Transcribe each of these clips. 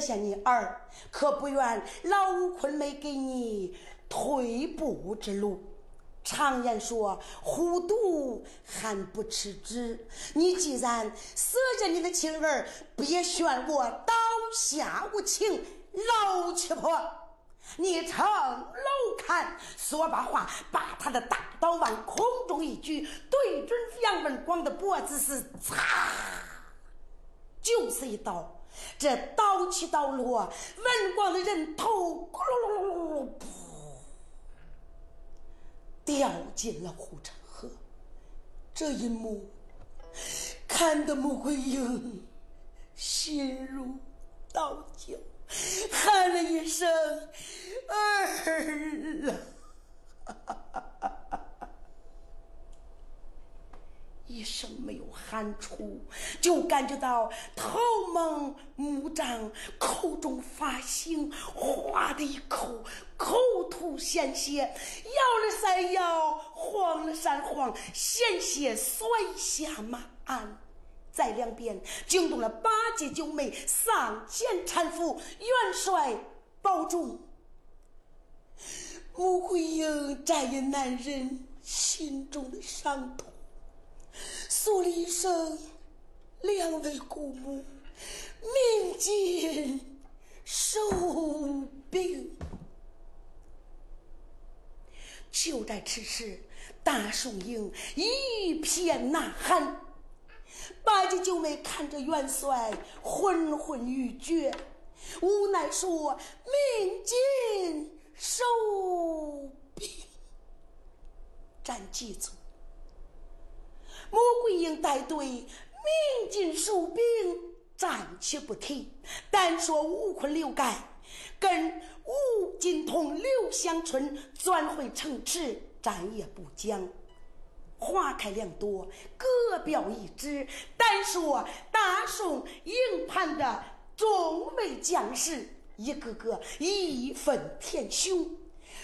下你儿，可不愿老吴坤没给你退步之路。常言说“虎毒还不吃子”，你既然舍下你的亲儿，别选我刀下无情，老七婆。你乘楼看，说罢话，把他的大刀往空中一举，对准杨文广的脖子是嚓，就是一刀。这刀起刀落，文广的人头咕噜噜噜噜，噗，掉进了护城河。这一幕看得穆桂英心如刀绞，喊了一声“儿啊”，一声没有喊出，就感觉到头蒙目胀，口中发腥，哗的一口口吐鲜血，摇了三摇，晃了三晃，鲜血摔下马鞍。在两边惊动了八戒九妹上前搀扶，元帅保重。穆桂英摘引男人心中的伤痛，诉了一声：“两位姑母，命尽收兵。”就在此时，大宋营一片呐喊。八戒九妹看着元帅昏昏欲绝，无奈说：“命尽收兵。”咱记住，穆桂英带队命尽收兵，暂且不提，单说吴坤、刘盖跟吴金童、刘香春钻回城池，咱也不讲。花开两朵，各表一枝。单说大宋营盘的众位将士，一个个义愤填胸。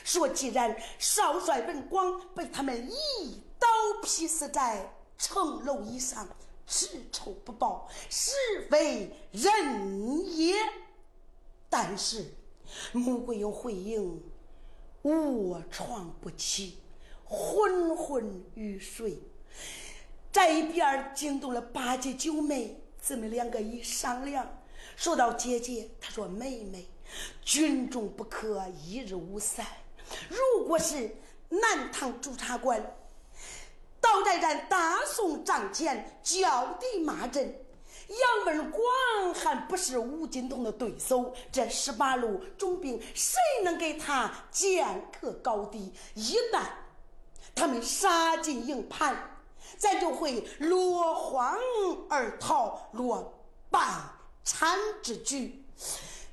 说既然少帅文广被他们一刀劈死在城楼以上，此仇不报，是非人也。但是穆桂英回应：卧床不起。昏昏欲睡，在一边惊动了八姐九妹，姊妹两个一商量，说到姐姐，她说妹妹，军中不可一日无三。如果是南唐驻察官倒在咱大宋帐前叫地骂阵，杨文广还不是吴金童的对手，这十八路重兵谁能给他剑客高低？一旦他们杀进营盘，咱就会落荒而逃，落败惨之局。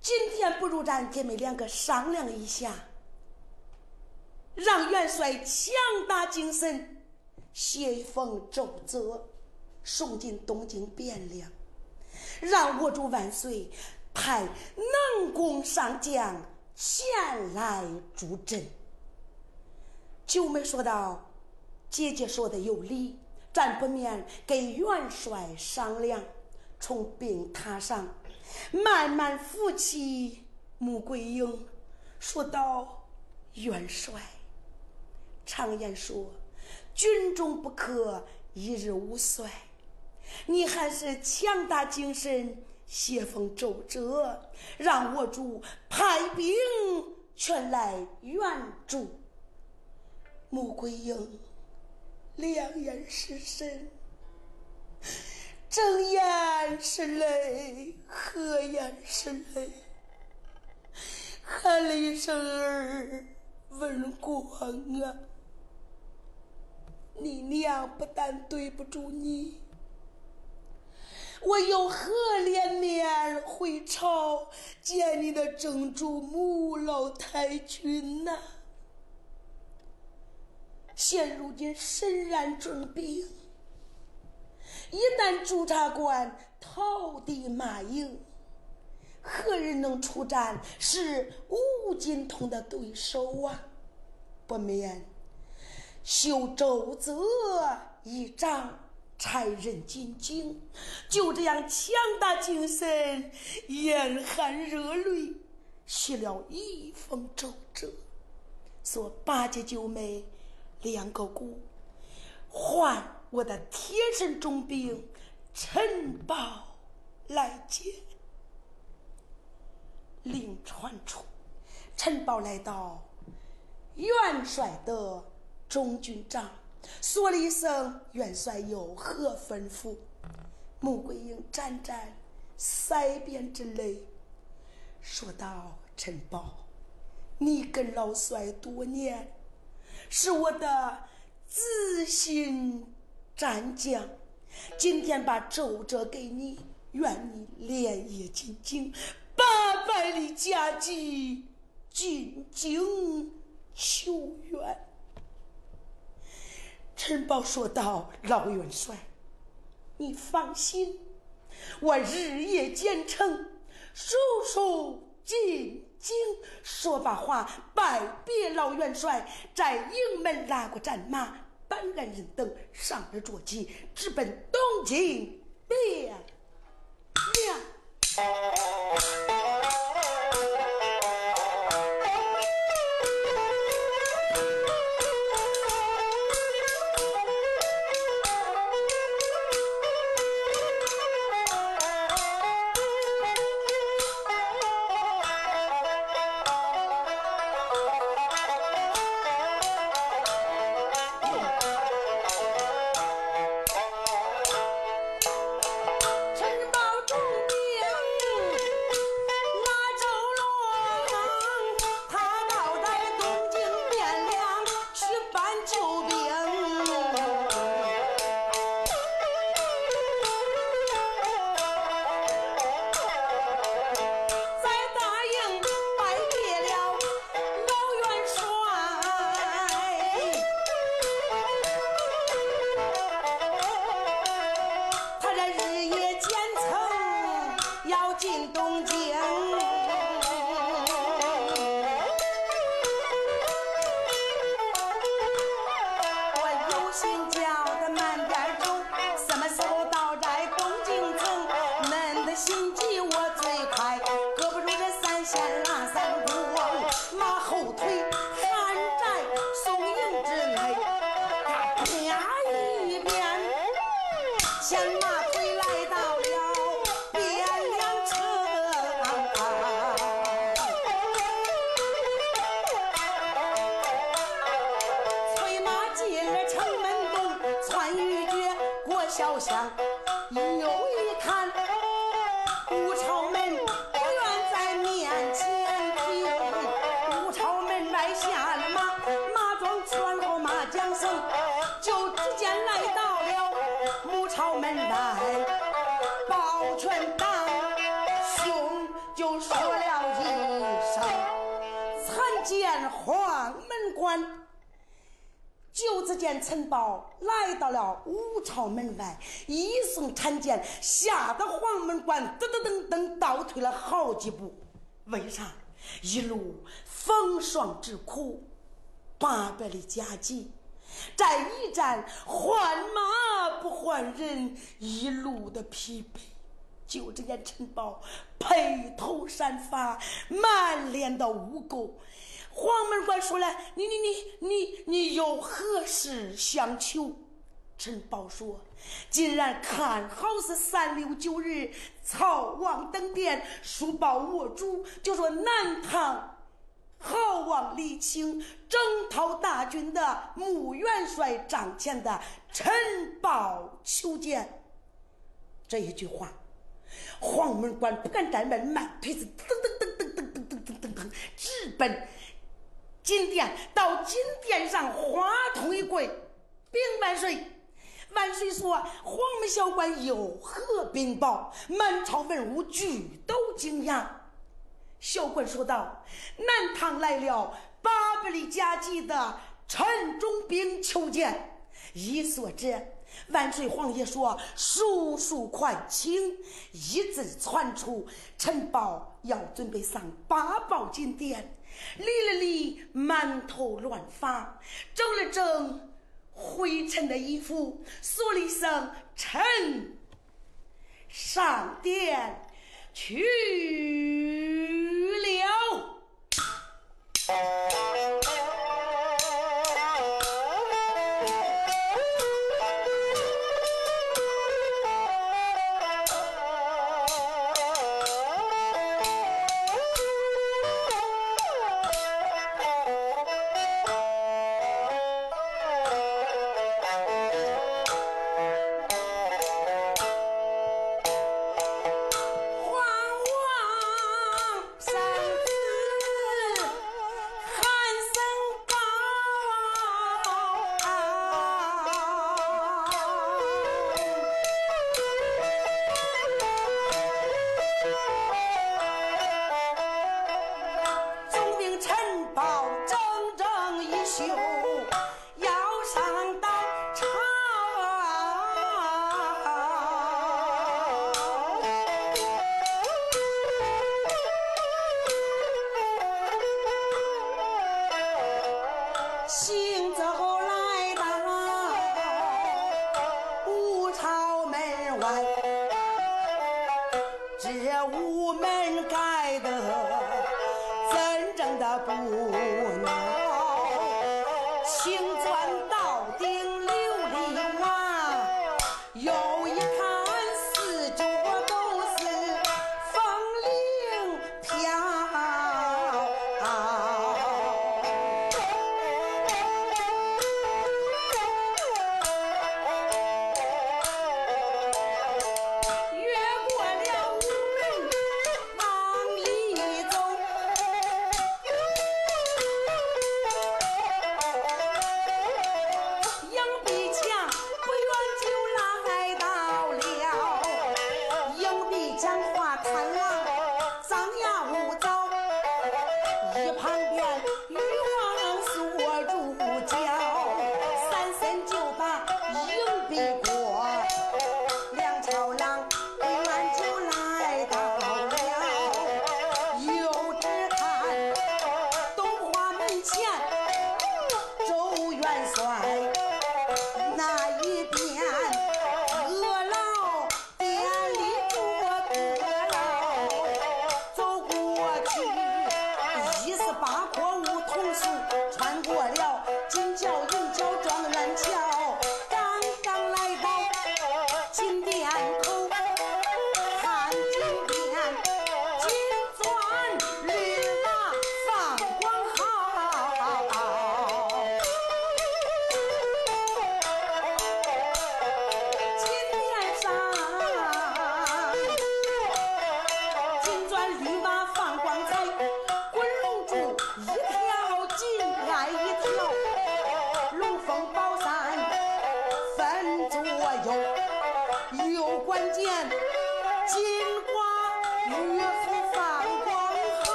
今天不如咱姐妹两个商量一下，让元帅强打精神，写一封奏折，送进东京汴梁，让我主万岁派能工上将前来助阵。九妹说道：“姐姐说的有理，咱不免给元帅商量。”从病榻上。慢慢扶起穆桂英，说道：“元帅，常言说，军中不可一日无帅。你还是强打精神，写封奏折，让我主派兵全来援助。”穆桂英两眼失神。睁眼是泪，合眼是泪，喊了一声儿文光啊！你娘不但对不住你，我又何脸面回朝见你的正主母老太君呐？现如今身染重病。一旦驻察官逃地马营，何人能出战是吴金通的对手啊？不免修周折一张，差人进京，就这样强打精神，眼含热泪，写了一封奏折，说八姐九妹两个姑唤。我的贴身重兵陈宝来接，令传出，陈宝来到元帅的中军帐，说了一声：“元帅有何吩咐？”穆桂英沾沾腮边之泪，说道：“陈宝，你跟老帅多年，是我的知心。”战将，今天把奏折给你，愿你连夜进京，八百里加急进京求援。陈宝说道：“老元帅，你放心，我日夜兼程，速速进京。”说罢话，拜别老元帅，在营门拉过战马。办案人等上了坐骑，直奔东京汴梁。天呐陈宝来到了武朝门外，一声参见，吓得黄门关噔噔噔噔倒退了好几步。为啥？一路风霜之苦，八百里加急，在一战换马不换人，一路的疲惫。就只见陈宝披头散发，满脸的污垢。黄门关说了：“你你你你你有何事相求？”陈宝说：“既然看好是三六九日曹王登殿，书报我主，就说南唐好王李清征讨大军的穆元帅张骞的陈宝求见。”这一句话，黄门关不敢怠慢，慢腿子噔噔噔噔噔噔噔噔噔噔，直奔。金殿到金殿上，花通一跪，禀万岁。万岁说：“黄门小官有何禀报？”满朝文武俱都惊讶。小官说道：“南唐来了八百里加急的陈中兵求见。”一说这，万岁皇爷说：“速速快请！”一字传出，陈宝要准备上八宝金殿。理了理满头乱发，整了整灰尘的衣服，说了一声“臣上殿去了”。行走来到五朝门外。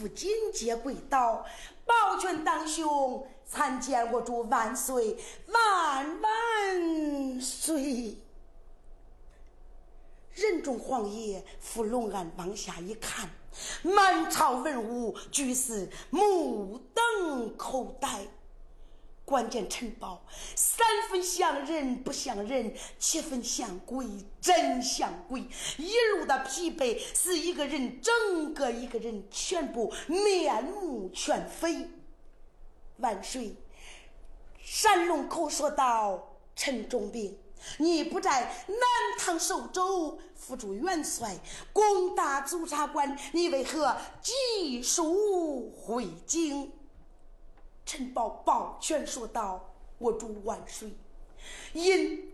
赴金阶跪倒，抱拳当胸，参见我主万岁，万万岁！仁宗皇爷扶龙案往下一看，满朝文武俱是目瞪口呆。关键陈宝三分像人不像人，七分像鬼真像鬼。一路的疲惫，使一个人整个一个人全部面目全非。万岁！山龙口说道：“陈忠兵，你不在南唐寿州，辅助元帅攻打督察官，你为何急速回京？”陈宝抱拳说道：“我主万岁，因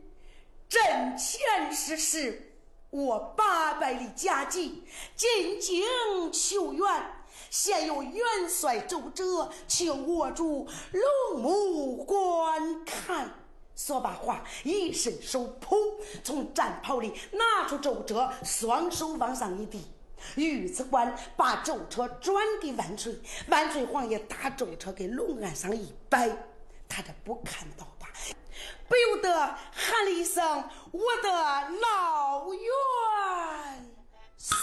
阵前失事，我八百里家计进京求援，现有元帅奏折，请我主龙目观看。”说罢话，一伸手，噗，从战袍里拿出奏折，双手往上一递。御子官把奏车转给万岁，万岁皇爷打奏车给龙案上一摆，他这不看到吧，不由得喊了一声：“我的老元帅！”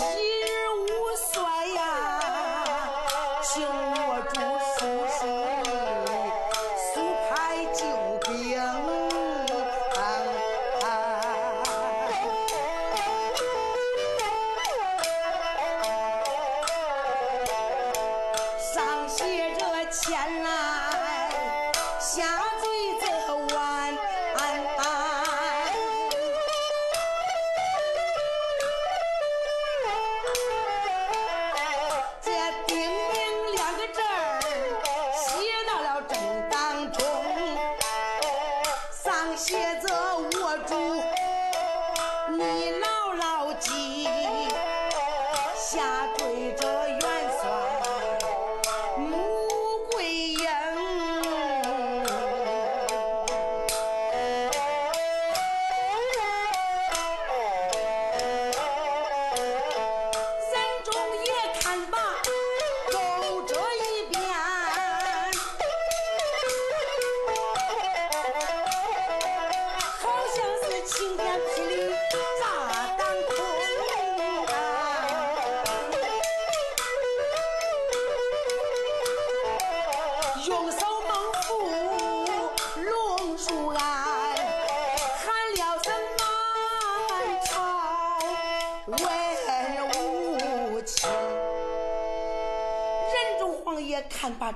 一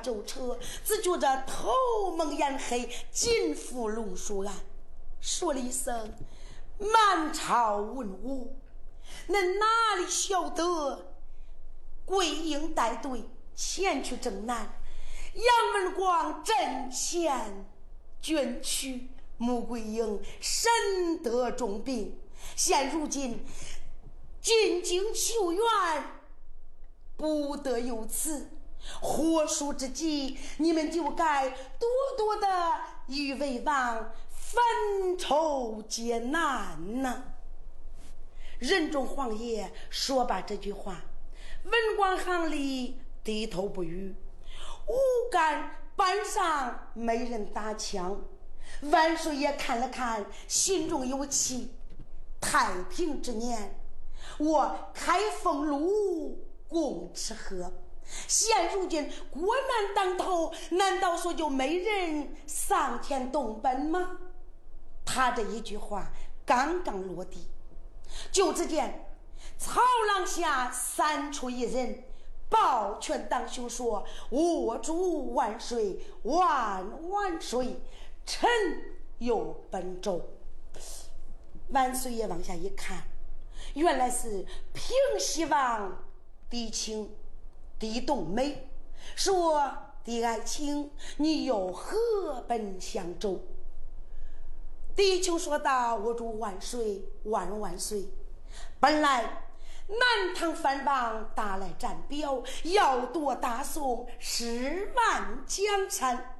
舟车，只觉着头蒙眼黑，紧扶龙树岸，说了一声：“满朝文武，恁哪里晓得？桂英带队前去征南，杨文广阵前捐躯，穆桂英身得重病，现如今进京求援，不得有此。”火速之际，你们就该多多的与魏王分愁解难呐。仁宗皇爷说罢这句话，文官行里低头不语。武干班上没人搭腔，万岁爷看了看，心中有气。太平之年，我开封路共吃喝。现如今国难当头，难道说就没人上前动本吗？他这一句话刚刚落地，就只见草廊下闪出一人，抱拳当胸说：“我主万岁，万万岁！臣有本奏。”万岁爷往下一看，原来是平西王狄青。狄冬梅说：“狄爱卿，你有何本相奏？”狄青说道：“我祝万岁，万万岁！本来南唐藩王打来战表，要夺大宋十万江山。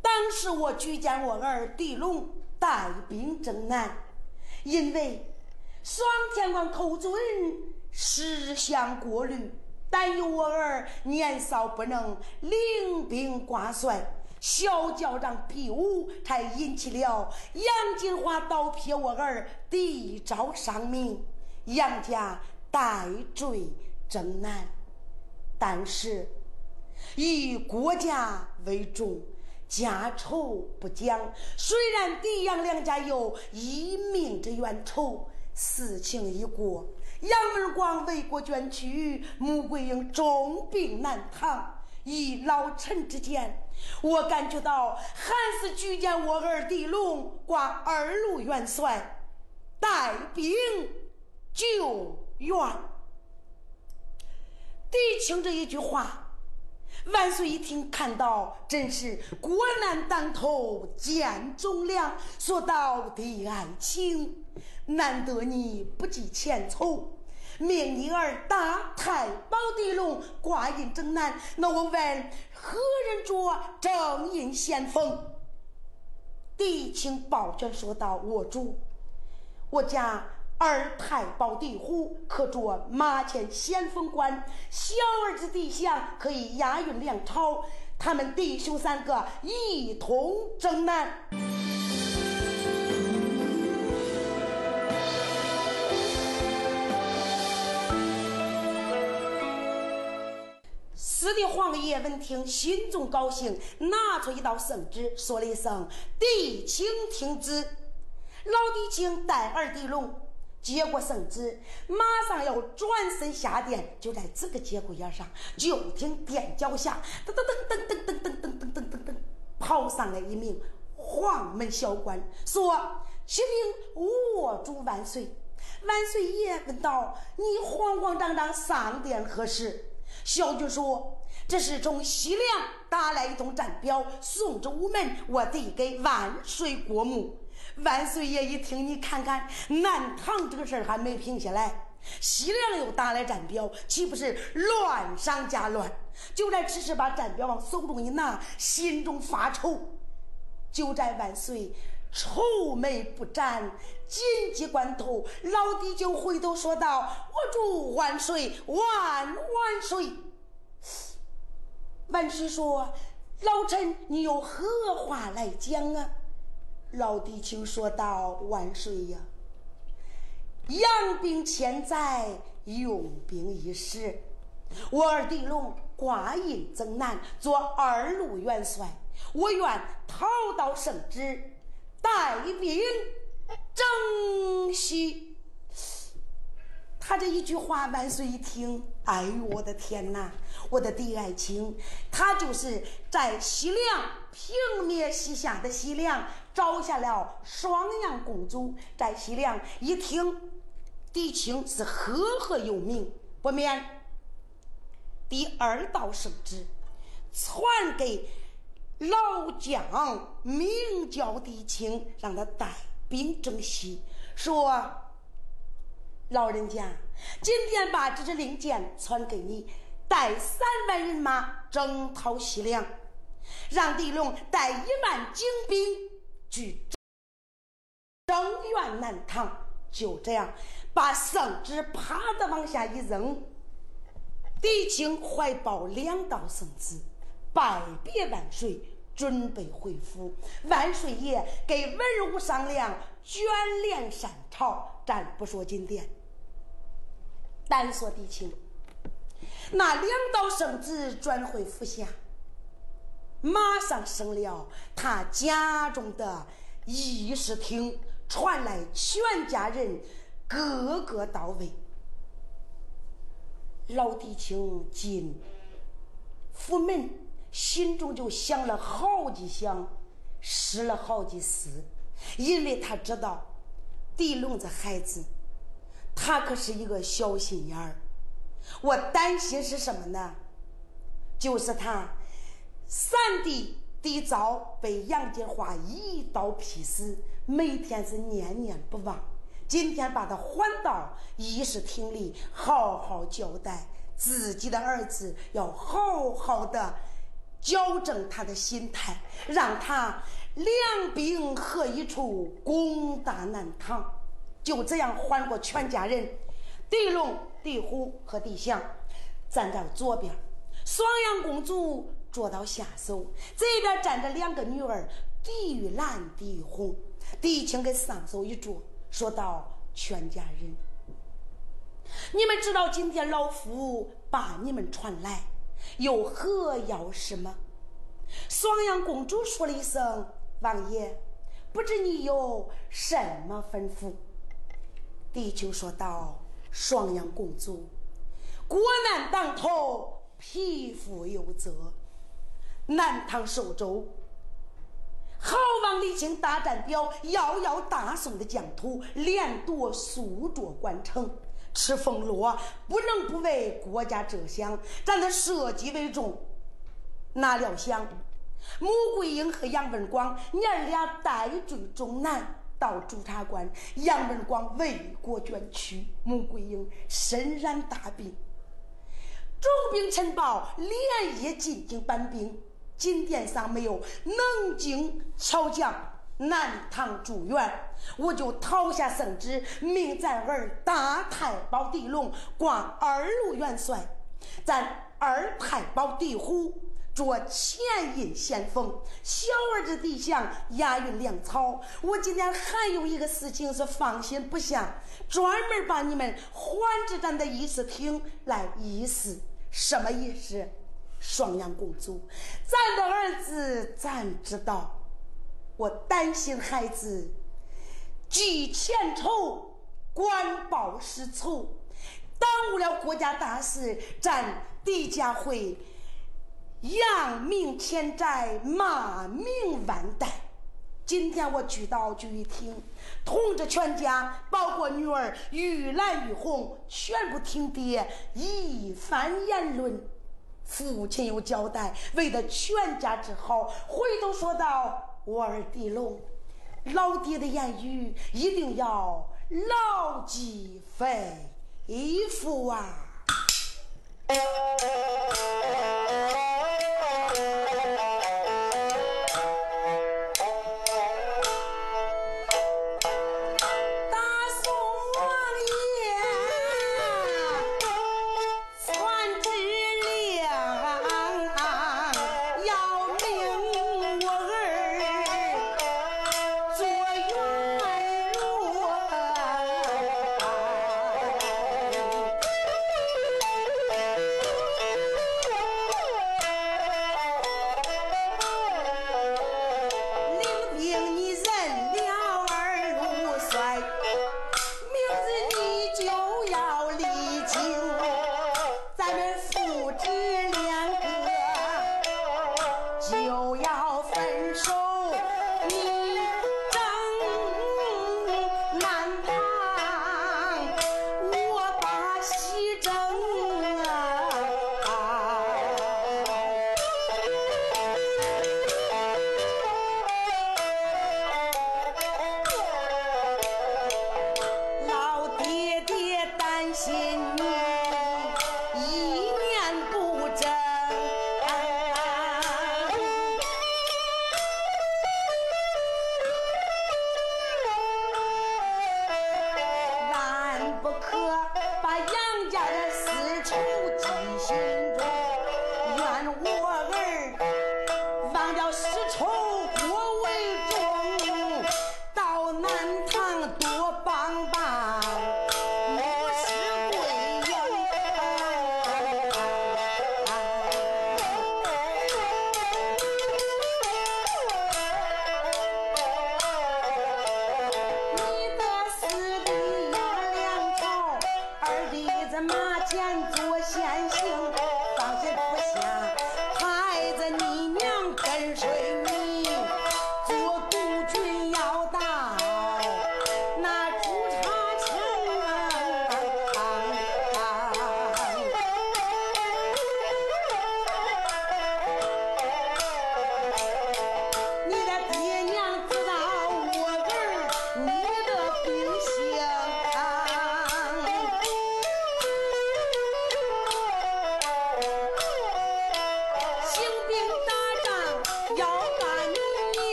当时我举荐我儿狄龙带兵征南，因为双天王寇准识相过虑。”但有我儿年少不能领兵挂帅，小教长比武，才引起了杨金花倒撇我儿第一招伤命，杨家代罪征南。但是以国家为重，家仇不讲。虽然狄杨两家有一命之冤仇，事情已过。杨文广为国捐躯，穆桂英重病难躺。以老臣之见，我感觉到还是举荐我儿狄龙挂二路元帅，带兵救援。狄青这一句话，万岁一听，看到真是国难当头见忠良，说道：“狄爱卿。”难得你不计前仇，命你儿打太保地龙挂印征南。那我问何人做正印先锋？狄青抱拳说道：“我主，我家二太保地虎可做马前先锋官，小儿子狄祥可以押运粮草，他们弟兄三个一同征南。”四的皇爷闻听，心中高兴，拿出一道圣旨，说了一声：“帝请听旨。”老帝请带儿狄龙接过圣旨，马上要转身下殿，就在这个节骨眼上，就听殿脚下噔噔噔噔噔噔噔噔噔噔噔噔，跑上来一名黄门小官，说：“启禀我主万岁！”万岁爷问道：“你慌慌张张上殿何事？”小军说：“这是从西凉打来一通战表，送至午门，我递给万岁过目。”万岁爷一听，你看看南唐这个事儿还没平下来，西凉又打来战表，岂不是乱上加乱？就在此时，把战表往手中一拿，心中发愁。就在万岁愁眉不展、紧急关头，老弟就回头说道：“我祝万岁万万岁！”万岁说：“老臣，你有何话来讲啊？”老弟就说道：“万岁呀，养兵千载，用兵一时。我儿狄龙挂印征南，做二路元帅，我愿讨到圣旨，带兵正西。”他这一句话，万岁一听，哎呦，我的天哪！我的弟爱卿，他就是在西凉平灭西夏的西凉，招下了双阳公主。在西凉一听，狄青是赫赫有名，不免第二道圣旨传给老将，名叫狄青，让他带兵征西，说。老人家，今天把这支令箭传给你，带三万人马征讨西凉，让狄龙带一万精兵去征援南唐。就这样，把圣旨啪的往下一扔。狄青怀抱两道圣旨，拜别万岁，准备回府。万岁爷给文武商量，卷帘山朝，暂不说金殿。单说狄青，那两道圣旨转回府下，马上升了他家中的议事厅，传来全家人个个到位。老狄青进府门，心中就想了好几想，试了好几思，因为他知道狄龙这孩子。他可是一个小心眼儿，我担心是什么呢？就是他三弟弟昭被杨金花一刀劈死，每天是念念不忘。今天把他还到议事厅里，好好交代自己的儿子，要好好的矫正他的心态，让他两兵合一处，攻打南唐。就这样换过全家人，狄龙、狄虎和狄祥站在左边，双阳公主坐到下手，这边站着两个女儿狄玉兰、狄红。狄青给上手一坐，说道：“全家人，你们知道今天老夫把你们传来有何要事吗？”双阳公主说了一声：“王爷，不知你有什么吩咐？”地球说道：“双阳公主，国难当头，匹夫有责。南唐寿州，好王李靖大战表，遥遥大宋的疆土，连夺数座关城，吃俸禄，不能不为国家着想。咱的社稷为重，哪料想，穆桂英和杨文广娘俩带罪终南。”到朱察关，杨文广为国捐躯，穆桂英身染大病，重病陈报，连夜进京搬兵。金殿上没有能经巧将南唐助援，我就讨下圣旨，命咱儿大太保狄龙挂二路元帅，咱二太保狄虎。做前印先锋，小儿子弟祥押运粮草。我今天还有一个事情是放心不下，专门把你们还至咱的议事厅来议事。什么意思？双阳公主，咱的儿子咱知道，我担心孩子记前仇，官报私仇，耽误了国家大事，咱狄家会。扬名千载，骂名万代。今天我举刀举一听，通知全家，包括女儿玉兰、玉红，全部听爹一番言论。父亲有交代，为了全家之好，回头说道：“我儿狄龙，老爹的言语一定要牢记肺腑啊！”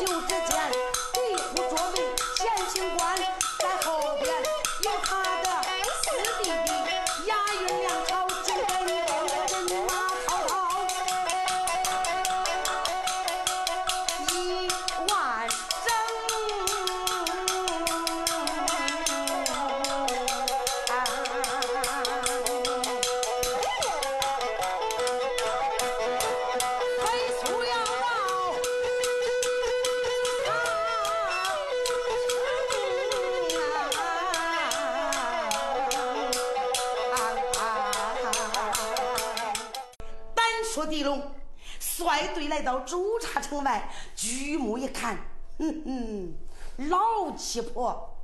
就这几朱砂城外，举目一看，哼哼，老七婆，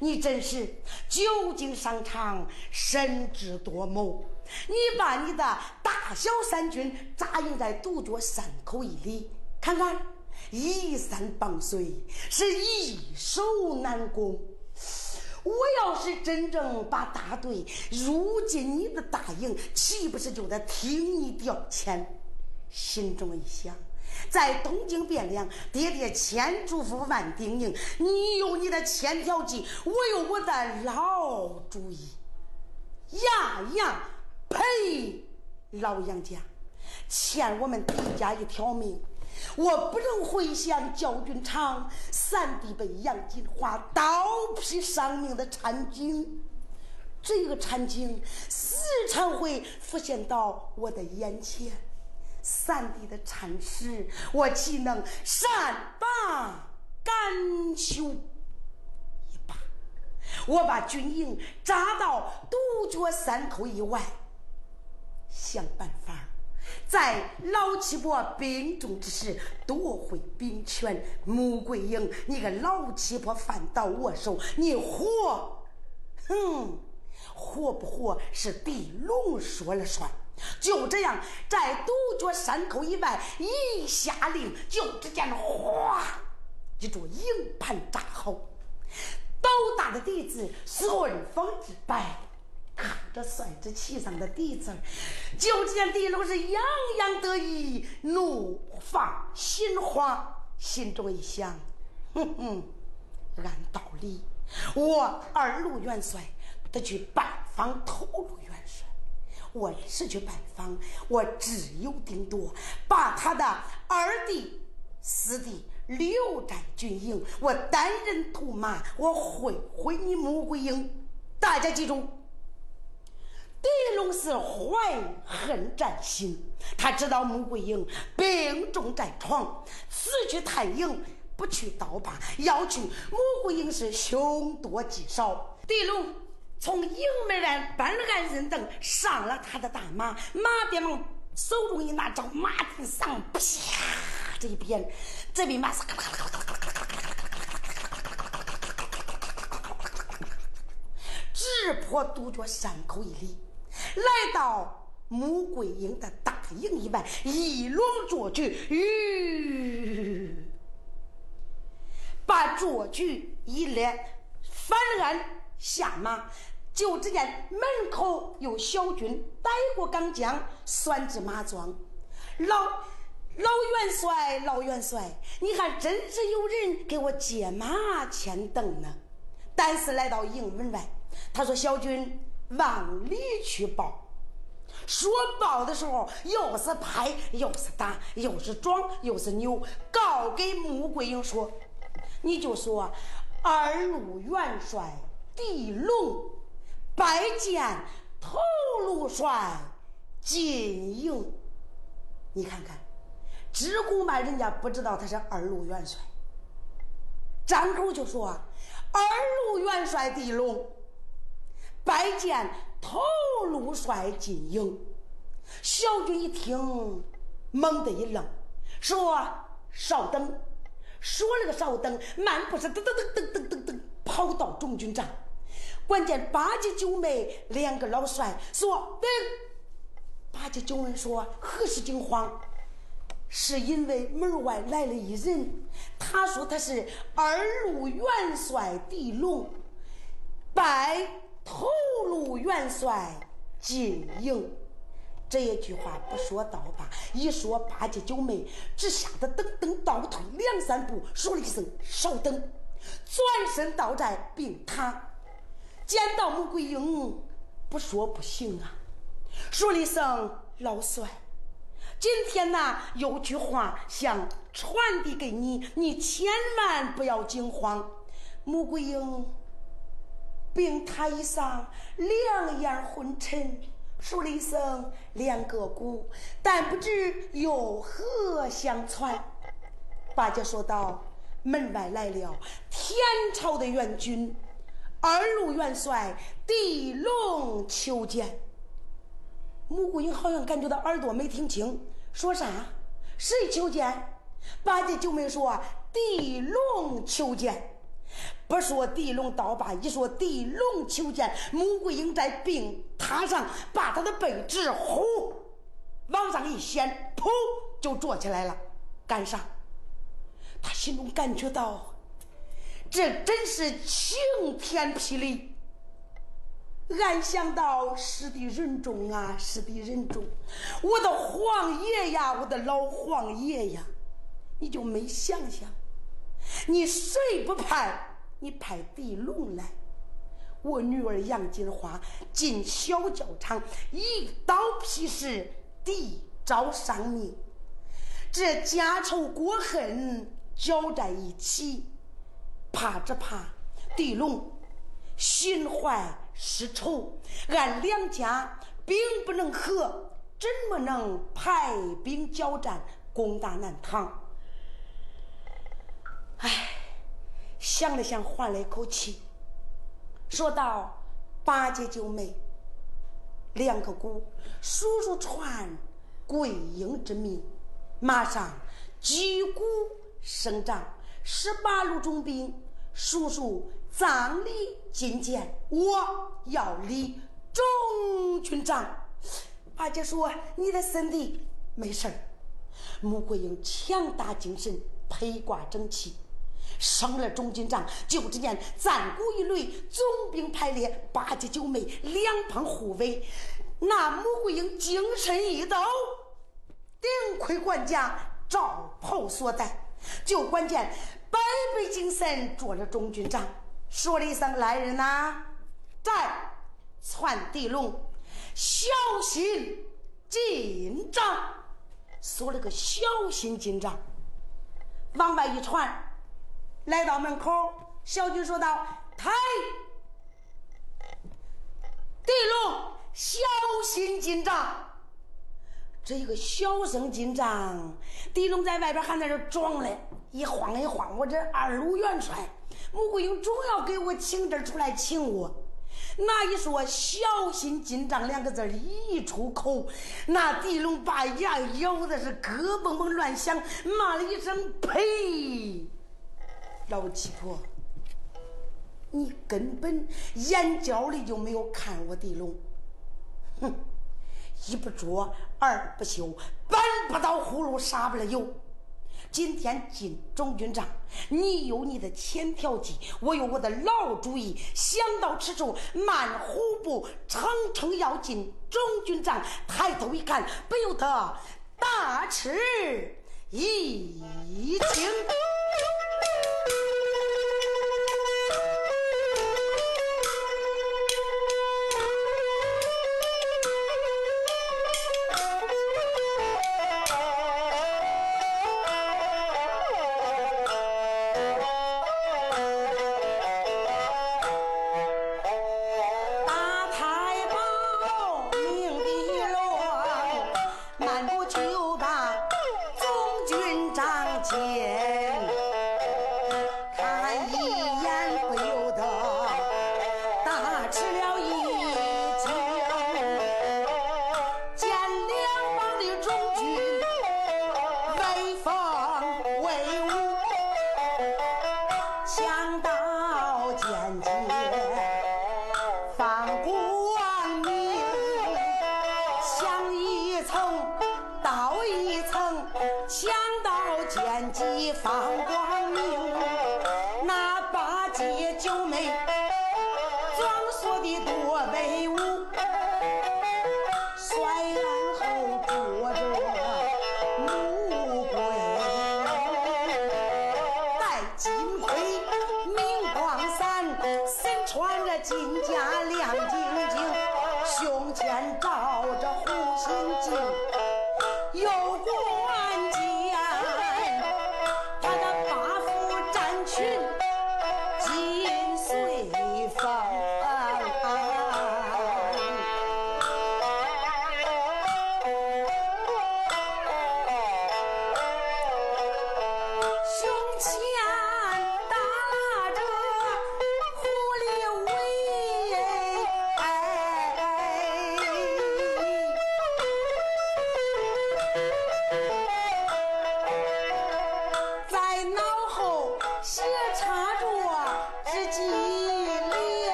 你真是久经商场，神智多谋。你把你的大小三军扎营在独角山口一里，看看，依山傍水，是易守难攻。我要是真正把大队入进你的大营，岂不是就得听你调遣？心中一想，在东京汴梁，爹爹千嘱咐万叮咛，你有你的千条计，我有我的老主意，样样赔老杨家，欠我们狄家一条命。我不能回想焦军场三弟被杨金花刀劈伤命的惨景，这个惨景时常会浮现到我的眼前。三弟的惨事，我岂能善罢甘休？一罢，我把军营扎到独角山口以外，想办法。在老七婆病重之时夺回兵权，穆桂英，你个老七婆反倒我手，你活？哼，活不活是地龙说了算。就这样，在独角山口以外一下令，就只见哗，一座营盘扎好，斗大的笛子顺风直摆。看着帅子旗上的笛子，就见地龙是洋洋得意，怒放心花，心中一想：哼哼，按道理，我二路元帅得去拜访头路，我是去拜访，我只有顶多把他的二弟、四弟留在军营，我单人独马，我会会你穆桂英，大家记住。狄龙是怀恨在心，他知道穆桂英病重在床，此去探营不去倒罢，要去穆桂英是凶多吉少。狄龙从营门外搬来人等上了他的大马马丁手中一拿张马蹄上啪这一鞭这匹马撒了直扑独角山口一里来到穆桂英的大营以外一龙捉去把左局一连翻案下马，就只见门口有小军带过钢枪，拴至马桩。老老元帅，老元帅，你还真是有人给我接马牵灯呢。但是来到营门外，他说：“小军。”往里去报，说报的时候又是拍又是打又是撞又是扭，告给穆桂英说：“你就说二路元帅地龙拜见头路帅进营。”你看看，只顾嘛人家不知道他是二路元帅，张口就说二路元帅地龙。拜见头路帅进营，小军一听，猛地一愣，说：“稍等。”说了个“稍等”，漫步是噔噔噔噔噔噔噔跑到中军帐，关键八戒九妹两个老帅说：“等。”八戒九妹说：“何事惊慌？是因为门外来了一人，他说他是二路元帅狄龙，拜。”头路元帅进营，这一句话不说倒罢，一说八戒九妹只吓得噔噔倒退两三步，说了一声稍等，转身到在病榻，见到穆桂英，不说不行啊，说了一声老帅，今天呐有句话想传递给你，你千万不要惊慌，穆桂英。病榻上两眼昏沉，说了一声“两个姑”，但不知有何相传。八戒说道：“门外来了天朝的援军，二路元帅狄龙求见。”穆桂英好像感觉到耳朵没听清，说啥？谁求见？八戒九妹说：“地龙求见。”不说地龙刀疤，一说地龙求见。穆桂英在病榻上，把他的背直呼往上一掀，噗就坐起来了。干啥？他心中感觉到，这真是晴天霹雳。俺想到是的人中啊，是的人中，我的皇爷呀，我的老皇爷呀，你就没想想，你谁不派？你派地龙来，我女儿杨金花进小教场，一刀劈死，地招伤命，这家仇国恨搅在一起，怕只怕地龙心怀。是仇，俺两家兵不能和，怎么能排兵交战，攻打南唐？唉，想了想，换了一口气，说道：“八戒九妹，两个鼓，叔叔传桂英之命，马上击鼓声张，十八路中兵，叔叔。”葬礼觐见，我要立中军长。八戒说：“你的身体没事儿。”穆桂英强打精神，披挂整齐，升了中军长。就只见战鼓一擂，总兵排列，八戒九妹两旁护卫。那穆桂英精神一抖，顶盔管家赵袍所在，就关键百倍精神，做了中军长。说了一声：“来人呐，在传地龙，小心进帐。”说了个“小心进帐”，往外一传，来到门口，小军说道：“抬地龙，小心进帐。”这一个小声进帐，地龙在外边还在这装嘞，一晃一晃，我这二路元帅。穆桂英总要给我请这出来请我，那一说“小心紧张”两个字一出口，那地龙把牙咬的是咯嘣嘣乱响，骂了一声“呸”，老七婆，你根本眼角里就没有看我地龙，哼，一不做二不休，搬不到葫芦撒不了油。今天进中军帐，你有你的千条计，我有我的老主意。想到此处，慢虎步，称称要进中军帐，抬头一看，不由得大吃一惊。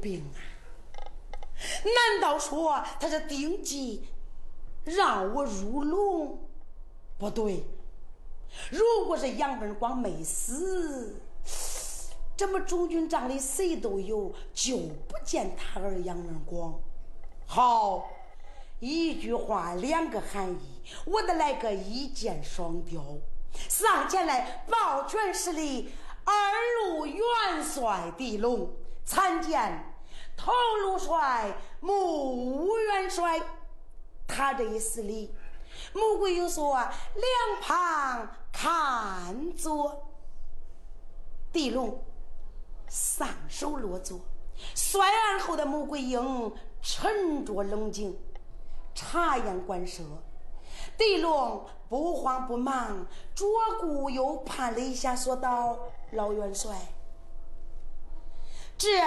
病啊，难道说他是定计让我入笼？不对，如果是杨文广没死。这么中军帐里谁都有，就不见他儿杨文广。好，一句话两个含义，我得来个一箭双雕。上前来抱拳施礼，二路元帅狄龙参见头路帅穆元帅。他这一施礼，穆桂英说：“两旁看着。”狄龙。上手落座，摔案后的穆桂英沉着冷静，察言观色。狄龙不慌不忙，左顾右盼了一下，说道：“老元帅，这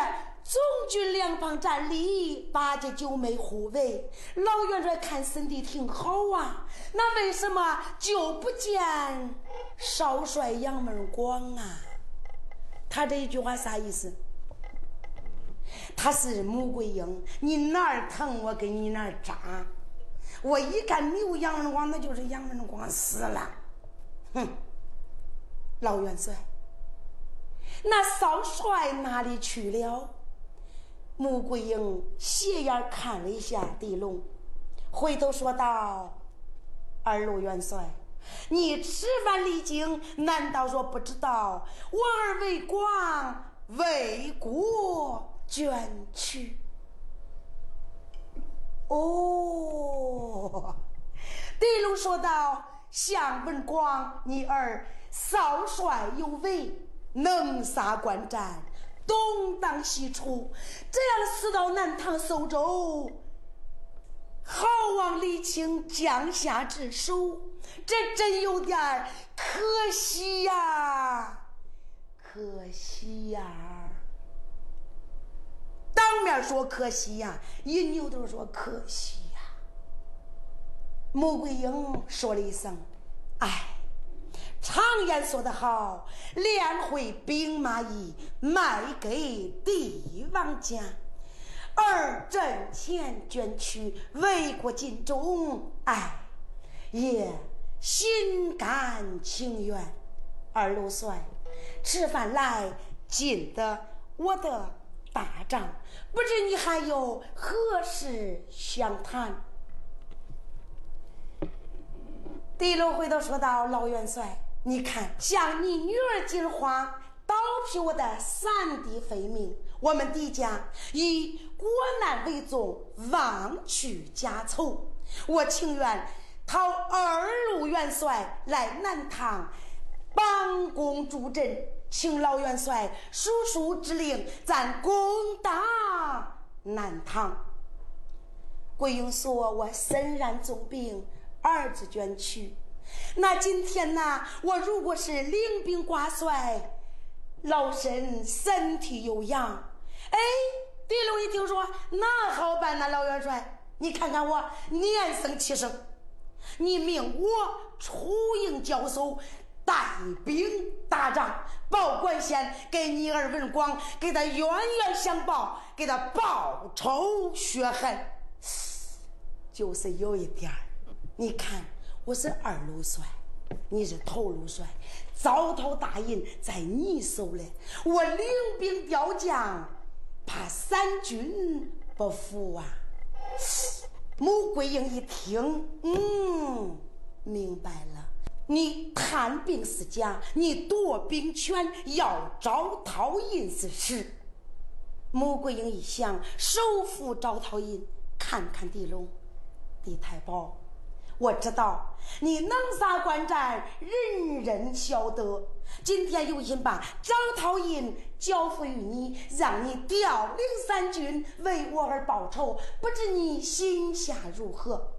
总军两旁站立，八戒九妹护卫，老元帅看身体挺好啊，那为什么就不见少帅杨门广啊？”他这一句话啥意思？他是穆桂英，你哪儿疼我给你哪儿扎。我一看没有杨文广，那就是杨文广死了。哼，老元帅，那少帅哪里去了？穆桂英斜眼看了一下狄龙，回头说道：“二路元帅。”你吃饭离京，难道说不知道我儿为光为国捐躯？哦，狄龙说道：“向文广，你儿少帅有为，能杀关战，东挡西出，这样死到南唐寿州，好望李清江夏之手。”这真有点可惜呀，可惜呀！当面说可惜呀，一扭头说可惜呀。穆桂英说了一声：“哎，常言说得好，练会兵马俑，卖给帝王家，而挣钱捐躯，为国尽忠，哎，也。”心甘情愿，二路帅，吃饭来，进的我的大帐，不知你还有何事相谈？狄龙回头说道：“老元帅，你看，像你女儿金花，倒替我的三弟废命，我们狄家以国难为重，忘去家仇，我情愿。”讨二路元帅来南唐帮功助阵，请老元帅叔叔之令，咱攻打南唐。桂英说：“我身染重病，儿子捐躯。那今天呢？我如果是领兵挂帅，老身身体有恙。哎，狄龙一听说，那好办呐，老元帅，你看看我年生气盛。”你命我出营交手，带兵打仗，报官县给你儿文广，给他冤冤相报，给他报仇雪恨。就是有一点儿，你看我是二路帅，你是头路帅，招讨大印在你手里，我领兵调将，怕三军不服啊。穆桂英一听，嗯，明白了。你探兵是假，你夺兵权要招讨印是实。穆桂英一想，手扶赵涛英，看看地龙，地太保，我知道你能杀关战，人人晓得。今天有心把张涛英交付于你，让你调领三军，为我而报仇，不知你心下如何？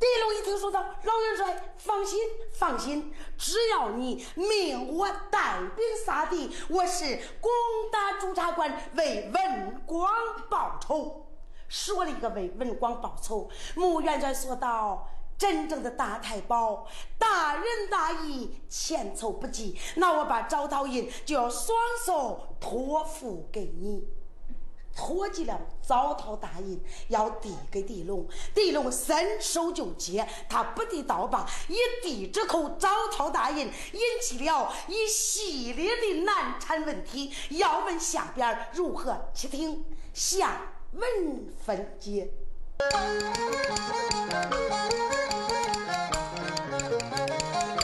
狄龙一听说道：“老元帅，放心，放心，只要你命我带兵杀敌，我是攻打朱察关，为文广报仇。”说了一个为文广报仇，穆元帅说道：“真正的大太保，大仁大义，千愁不及。那我把招桃印就要双手托付给你。”托起了招桃大印，要递给狄龙。狄龙伸手就接，他不递刀把，一递之口招桃大印引起了一系列的难产问题。要问下边如何？去听下文分解。Thank you.